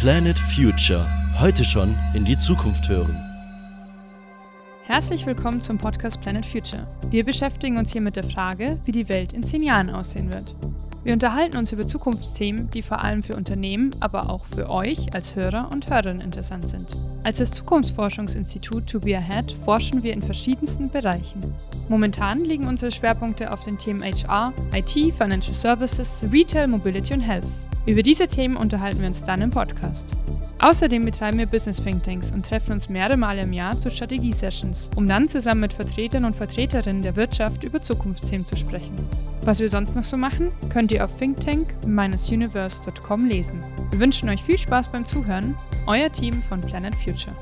Planet Future. Heute schon in die Zukunft hören. Herzlich willkommen zum Podcast Planet Future. Wir beschäftigen uns hier mit der Frage, wie die Welt in zehn Jahren aussehen wird. Wir unterhalten uns über Zukunftsthemen, die vor allem für Unternehmen, aber auch für euch als Hörer und Hörerinnen interessant sind. Als das Zukunftsforschungsinstitut To Be Ahead forschen wir in verschiedensten Bereichen. Momentan liegen unsere Schwerpunkte auf den Themen HR, IT, Financial Services, Retail, Mobility und Health. Über diese Themen unterhalten wir uns dann im Podcast. Außerdem betreiben wir Business Thinktanks und treffen uns mehrere Male im Jahr zu Strategie-Sessions, um dann zusammen mit Vertretern und Vertreterinnen der Wirtschaft über Zukunftsthemen zu sprechen. Was wir sonst noch so machen, könnt ihr auf thinktank-universe.com lesen. Wir wünschen euch viel Spaß beim Zuhören. Euer Team von Planet Future.